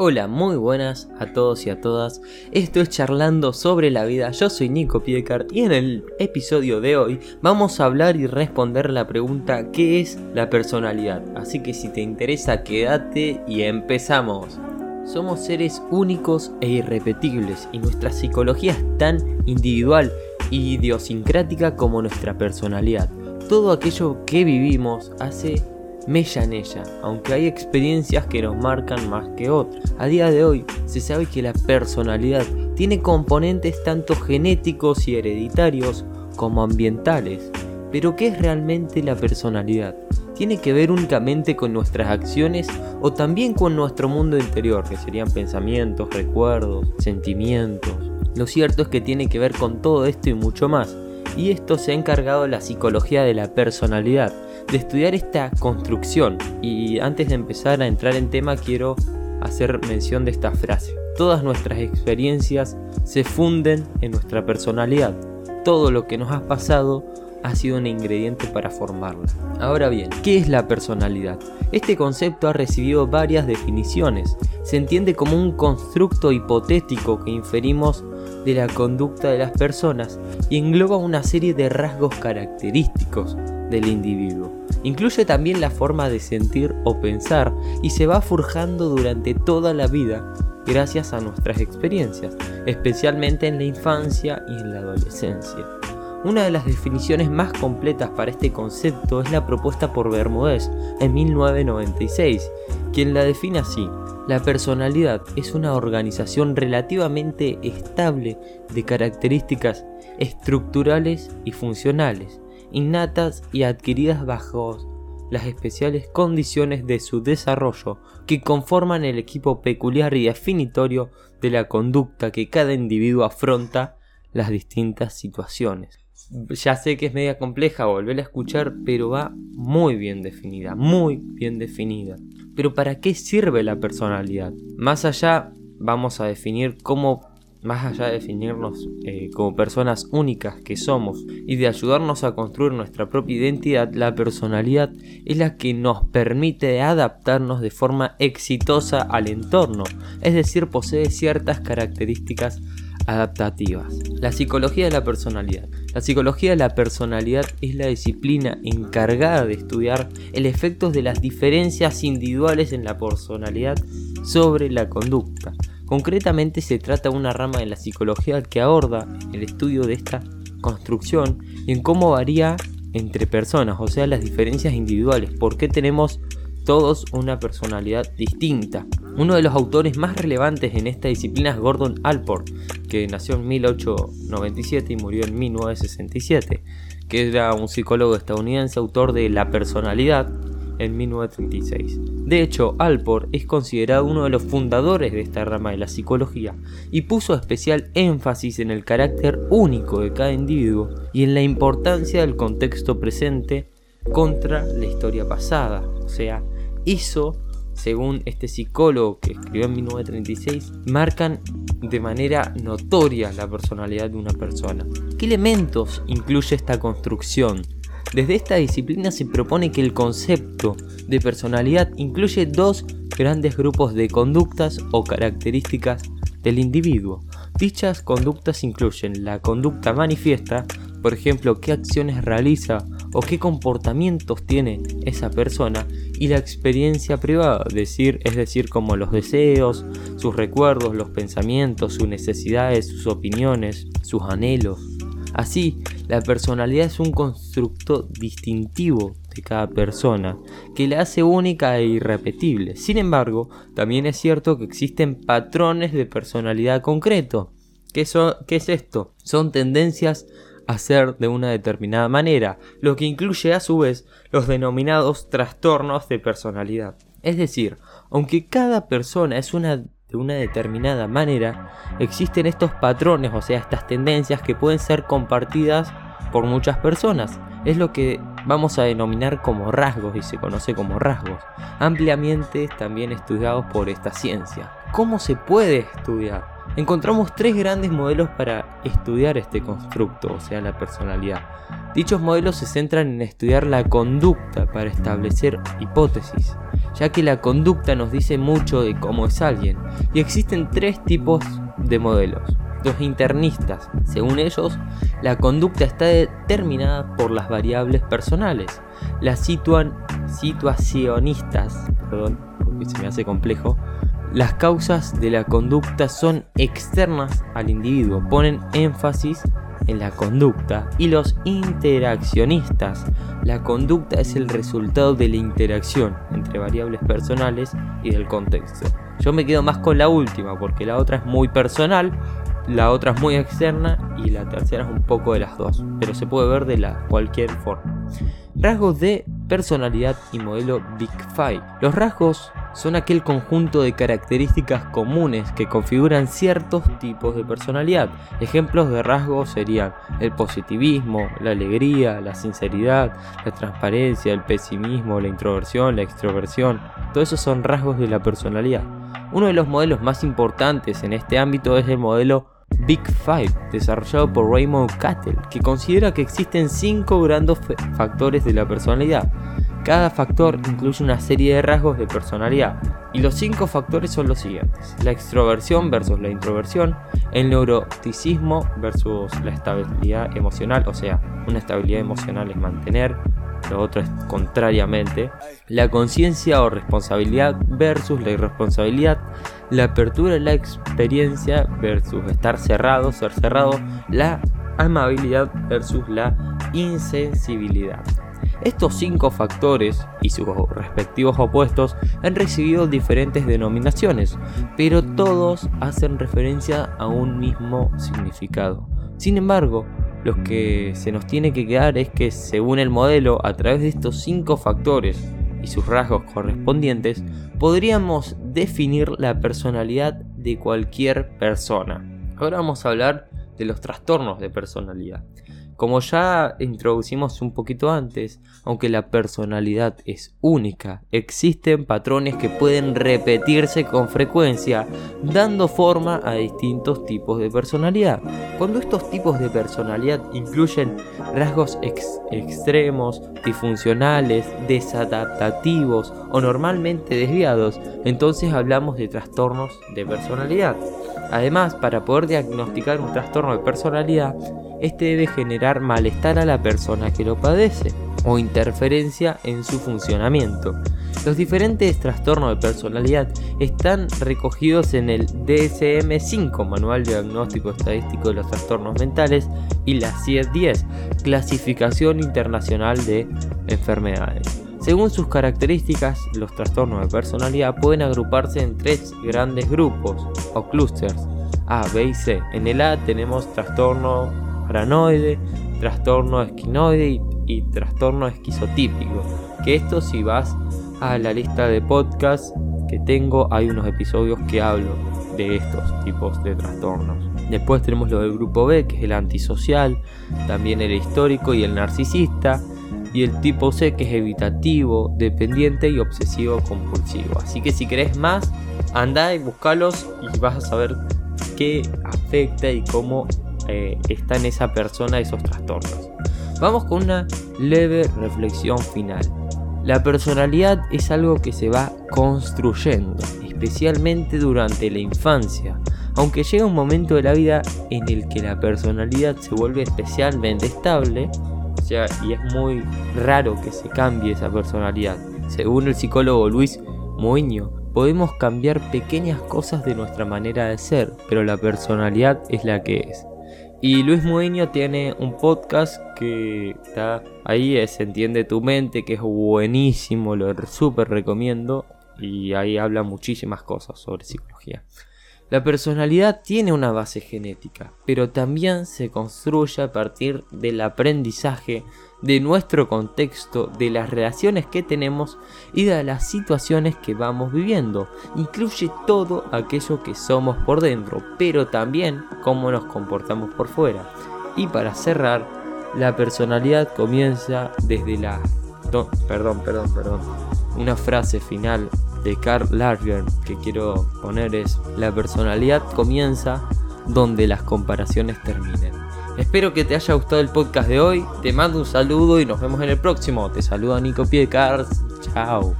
Hola, muy buenas a todos y a todas. Esto es Charlando sobre la vida. Yo soy Nico Piecart y en el episodio de hoy vamos a hablar y responder la pregunta ¿qué es la personalidad? Así que si te interesa, quédate y empezamos. Somos seres únicos e irrepetibles y nuestra psicología es tan individual y idiosincrática como nuestra personalidad. Todo aquello que vivimos hace mella en ella, aunque hay experiencias que nos marcan más que otras. A día de hoy se sabe que la personalidad tiene componentes tanto genéticos y hereditarios como ambientales. Pero ¿qué es realmente la personalidad? ¿Tiene que ver únicamente con nuestras acciones o también con nuestro mundo interior, que serían pensamientos, recuerdos, sentimientos? Lo cierto es que tiene que ver con todo esto y mucho más. Y esto se ha encargado la psicología de la personalidad, de estudiar esta construcción. Y antes de empezar a entrar en tema quiero hacer mención de esta frase. Todas nuestras experiencias se funden en nuestra personalidad. Todo lo que nos ha pasado ha sido un ingrediente para formarla. Ahora bien, ¿qué es la personalidad? Este concepto ha recibido varias definiciones. Se entiende como un constructo hipotético que inferimos de la conducta de las personas y engloba una serie de rasgos característicos del individuo. Incluye también la forma de sentir o pensar y se va forjando durante toda la vida gracias a nuestras experiencias, especialmente en la infancia y en la adolescencia. Una de las definiciones más completas para este concepto es la propuesta por Bermúdez en 1996, quien la define así. La personalidad es una organización relativamente estable de características estructurales y funcionales, innatas y adquiridas bajo las especiales condiciones de su desarrollo que conforman el equipo peculiar y definitorio de la conducta que cada individuo afronta las distintas situaciones. Ya sé que es media compleja volver a escuchar, pero va muy bien definida, muy bien definida. Pero ¿para qué sirve la personalidad? Más allá vamos a definir cómo más allá de definirnos eh, como personas únicas que somos y de ayudarnos a construir nuestra propia identidad, la personalidad es la que nos permite adaptarnos de forma exitosa al entorno, es decir, posee ciertas características adaptativas. La psicología de la personalidad. La psicología de la personalidad es la disciplina encargada de estudiar el efecto de las diferencias individuales en la personalidad sobre la conducta. Concretamente se trata de una rama de la psicología que aborda el estudio de esta construcción y en cómo varía entre personas, o sea, las diferencias individuales, por qué tenemos todos una personalidad distinta. Uno de los autores más relevantes en esta disciplina es Gordon Alport, que nació en 1897 y murió en 1967, que era un psicólogo estadounidense, autor de La personalidad, en 1936. De hecho, Alport es considerado uno de los fundadores de esta rama de la psicología y puso especial énfasis en el carácter único de cada individuo y en la importancia del contexto presente contra la historia pasada. O sea, hizo, según este psicólogo que escribió en 1936, marcan de manera notoria la personalidad de una persona. ¿Qué elementos incluye esta construcción? Desde esta disciplina se propone que el concepto de personalidad incluye dos grandes grupos de conductas o características del individuo. Dichas conductas incluyen la conducta manifiesta, por ejemplo, qué acciones realiza o qué comportamientos tiene esa persona, y la experiencia privada, decir, es decir, como los deseos, sus recuerdos, los pensamientos, sus necesidades, sus opiniones, sus anhelos. Así, la personalidad es un constructo distintivo de cada persona, que la hace única e irrepetible. Sin embargo, también es cierto que existen patrones de personalidad concreto. ¿Qué, ¿Qué, es esto? Son tendencias a ser de una determinada manera, lo que incluye a su vez los denominados trastornos de personalidad. Es decir, aunque cada persona es una de una determinada manera, existen estos patrones, o sea, estas tendencias que pueden ser compartidas por muchas personas. Es lo que vamos a denominar como rasgos y se conoce como rasgos, ampliamente también estudiados por esta ciencia. ¿Cómo se puede estudiar? Encontramos tres grandes modelos para estudiar este constructo, o sea, la personalidad. Dichos modelos se centran en estudiar la conducta para establecer hipótesis, ya que la conducta nos dice mucho de cómo es alguien, y existen tres tipos de modelos. Los internistas, según ellos, la conducta está determinada por las variables personales. Las situacionistas, perdón, porque se me hace complejo, las causas de la conducta son externas al individuo, ponen énfasis en la conducta y los interaccionistas. La conducta es el resultado de la interacción entre variables personales y del contexto. Yo me quedo más con la última porque la otra es muy personal, la otra es muy externa y la tercera es un poco de las dos, pero se puede ver de la cualquier forma. Rasgos de personalidad y modelo Big Five. Los rasgos son aquel conjunto de características comunes que configuran ciertos tipos de personalidad. Ejemplos de rasgos serían el positivismo, la alegría, la sinceridad, la transparencia, el pesimismo, la introversión, la extroversión. Todos esos son rasgos de la personalidad. Uno de los modelos más importantes en este ámbito es el modelo Big Five, desarrollado por Raymond Cattell, que considera que existen cinco grandes factores de la personalidad. Cada factor incluye una serie de rasgos de personalidad, y los cinco factores son los siguientes: la extroversión versus la introversión, el neuroticismo versus la estabilidad emocional, o sea, una estabilidad emocional es mantener, lo otro es contrariamente, la conciencia o responsabilidad versus la irresponsabilidad, la apertura de la experiencia versus estar cerrado, ser cerrado, la amabilidad versus la insensibilidad. Estos cinco factores y sus respectivos opuestos han recibido diferentes denominaciones, pero todos hacen referencia a un mismo significado. Sin embargo, lo que se nos tiene que quedar es que según el modelo, a través de estos cinco factores y sus rasgos correspondientes, podríamos definir la personalidad de cualquier persona. Ahora vamos a hablar de los trastornos de personalidad. Como ya introducimos un poquito antes, aunque la personalidad es única, existen patrones que pueden repetirse con frecuencia, dando forma a distintos tipos de personalidad. Cuando estos tipos de personalidad incluyen rasgos extremos, disfuncionales, desadaptativos o normalmente desviados, entonces hablamos de trastornos de personalidad. Además, para poder diagnosticar un trastorno de personalidad, este debe generar malestar a la persona que lo padece o interferencia en su funcionamiento. Los diferentes trastornos de personalidad están recogidos en el DSM-5, Manual de Diagnóstico Estadístico de los Trastornos Mentales, y la CIE-10, Clasificación Internacional de Enfermedades. Según sus características, los trastornos de personalidad pueden agruparse en tres grandes grupos o clusters, A, B y C. En el A tenemos trastorno paranoide, trastorno esquinoide y, trastorno esquizotípico. Que esto si vas a la lista de podcast que tengo, hay unos episodios que hablo de estos tipos de trastornos. Después tenemos lo del grupo B, que es el antisocial, también el histórico y el narcisista y el tipo C que es evitativo, dependiente y obsesivo compulsivo. Así que si querés más, anda y buscalos y vas a saber qué afecta y cómo eh, está en esa persona esos trastornos. Vamos con una leve reflexión final. La personalidad es algo que se va construyendo, especialmente durante la infancia, aunque llega un momento de la vida en el que la personalidad se vuelve especialmente estable, y es muy raro que se cambie esa personalidad. Según el psicólogo Luis Moiño, podemos cambiar pequeñas cosas de nuestra manera de ser, pero la personalidad es la que es. Y Luis Moiño tiene un podcast que está ahí, Se Entiende tu Mente, que es buenísimo, lo súper recomiendo. Y ahí habla muchísimas cosas sobre psicología. La personalidad tiene una base genética, pero también se construye a partir del aprendizaje, de nuestro contexto, de las relaciones que tenemos y de las situaciones que vamos viviendo. Incluye todo aquello que somos por dentro, pero también cómo nos comportamos por fuera. Y para cerrar, la personalidad comienza desde la... perdón, perdón, perdón. Una frase final de Carl Larger que quiero poner es, la personalidad comienza donde las comparaciones terminen. Espero que te haya gustado el podcast de hoy. Te mando un saludo y nos vemos en el próximo. Te saluda Nico Piedcars. Chao.